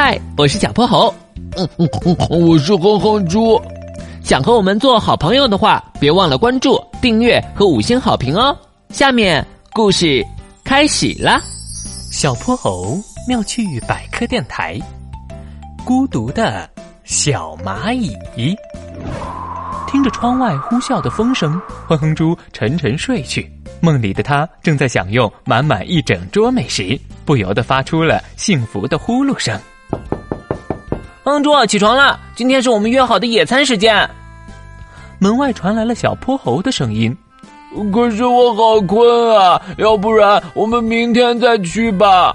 嗨，我是小泼猴。嗯嗯嗯，我是哼哼猪。想和我们做好朋友的话，别忘了关注、订阅和五星好评哦。下面故事开始啦！小泼猴妙趣百科电台，孤独的小蚂蚁。听着窗外呼啸的风声，哼哼猪沉沉睡去。梦里的他正在享用满满一整桌美食，不由得发出了幸福的呼噜声。哼哼猪，起床了！今天是我们约好的野餐时间。门外传来了小泼猴的声音：“可是我好困啊，要不然我们明天再去吧。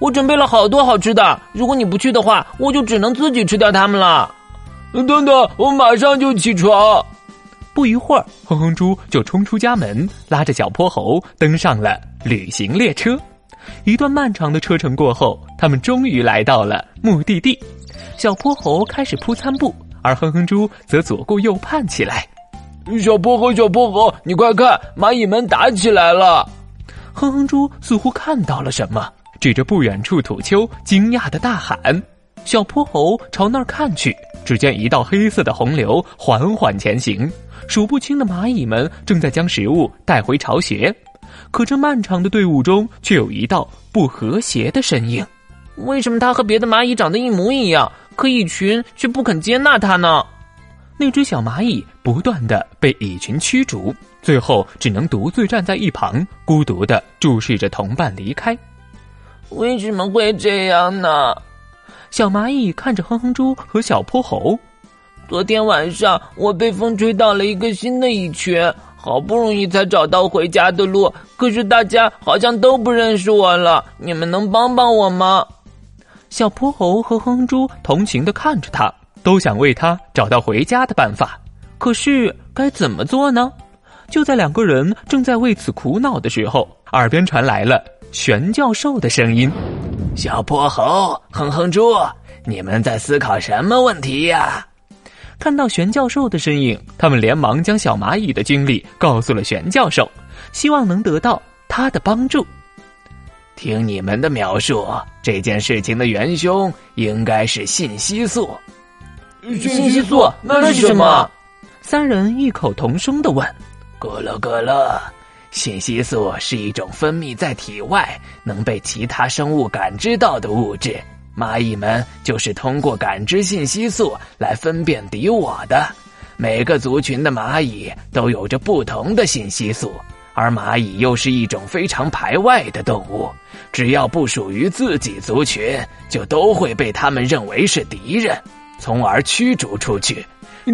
我准备了好多好吃的，如果你不去的话，我就只能自己吃掉它们了。”等等，我马上就起床。不一会儿，哼哼猪就冲出家门，拉着小泼猴登上了旅行列车。一段漫长的车程过后，他们终于来到了目的地。小泼猴开始铺餐布，而哼哼猪则左顾右盼起来。小泼猴，小泼猴，你快看，蚂蚁们打起来了！哼哼猪似乎看到了什么，指着不远处土丘，惊讶的大喊。小泼猴朝那儿看去。只见一道黑色的洪流缓缓前行，数不清的蚂蚁们正在将食物带回巢穴，可这漫长的队伍中却有一道不和谐的身影。为什么它和别的蚂蚁长得一模一样，可蚁群却不肯接纳它呢？那只小蚂蚁不断的被蚁群驱逐，最后只能独自站在一旁，孤独的注视着同伴离开。为什么会这样呢？小蚂蚁看着哼哼猪和小泼猴，昨天晚上我被风吹到了一个新的蚁群，好不容易才找到回家的路，可是大家好像都不认识我了。你们能帮帮我吗？小泼猴和哼哼猪同情的看着他，都想为他找到回家的办法，可是该怎么做呢？就在两个人正在为此苦恼的时候，耳边传来了玄教授的声音。小泼猴，哼哼猪，你们在思考什么问题呀？看到玄教授的身影，他们连忙将小蚂蚁的经历告诉了玄教授，希望能得到他的帮助。听你们的描述，这件事情的元凶应该是信息素。信息素那是什么？三人异口同声的问。咯了咯了。信息素是一种分泌在体外、能被其他生物感知到的物质。蚂蚁们就是通过感知信息素来分辨敌我的。每个族群的蚂蚁都有着不同的信息素，而蚂蚁又是一种非常排外的动物。只要不属于自己族群，就都会被他们认为是敌人，从而驱逐出去。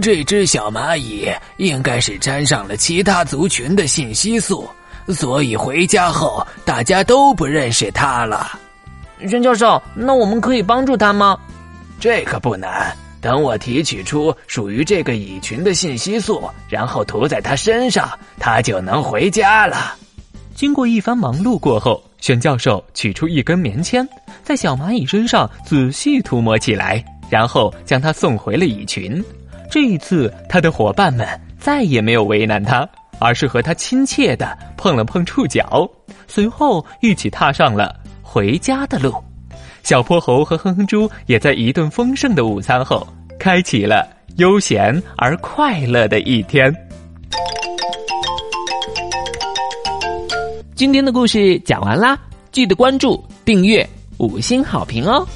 这只小蚂蚁应该是沾上了其他族群的信息素，所以回家后大家都不认识它了。袁教授，那我们可以帮助它吗？这可不难。等我提取出属于这个蚁群的信息素，然后涂在它身上，它就能回家了。经过一番忙碌过后，玄教授取出一根棉签，在小蚂蚁身上仔细涂抹起来，然后将它送回了蚁群。这一次，他的伙伴们再也没有为难他，而是和他亲切的碰了碰触角，随后一起踏上了回家的路。小泼猴和哼哼猪也在一顿丰盛的午餐后，开启了悠闲而快乐的一天。今天的故事讲完啦，记得关注、订阅、五星好评哦！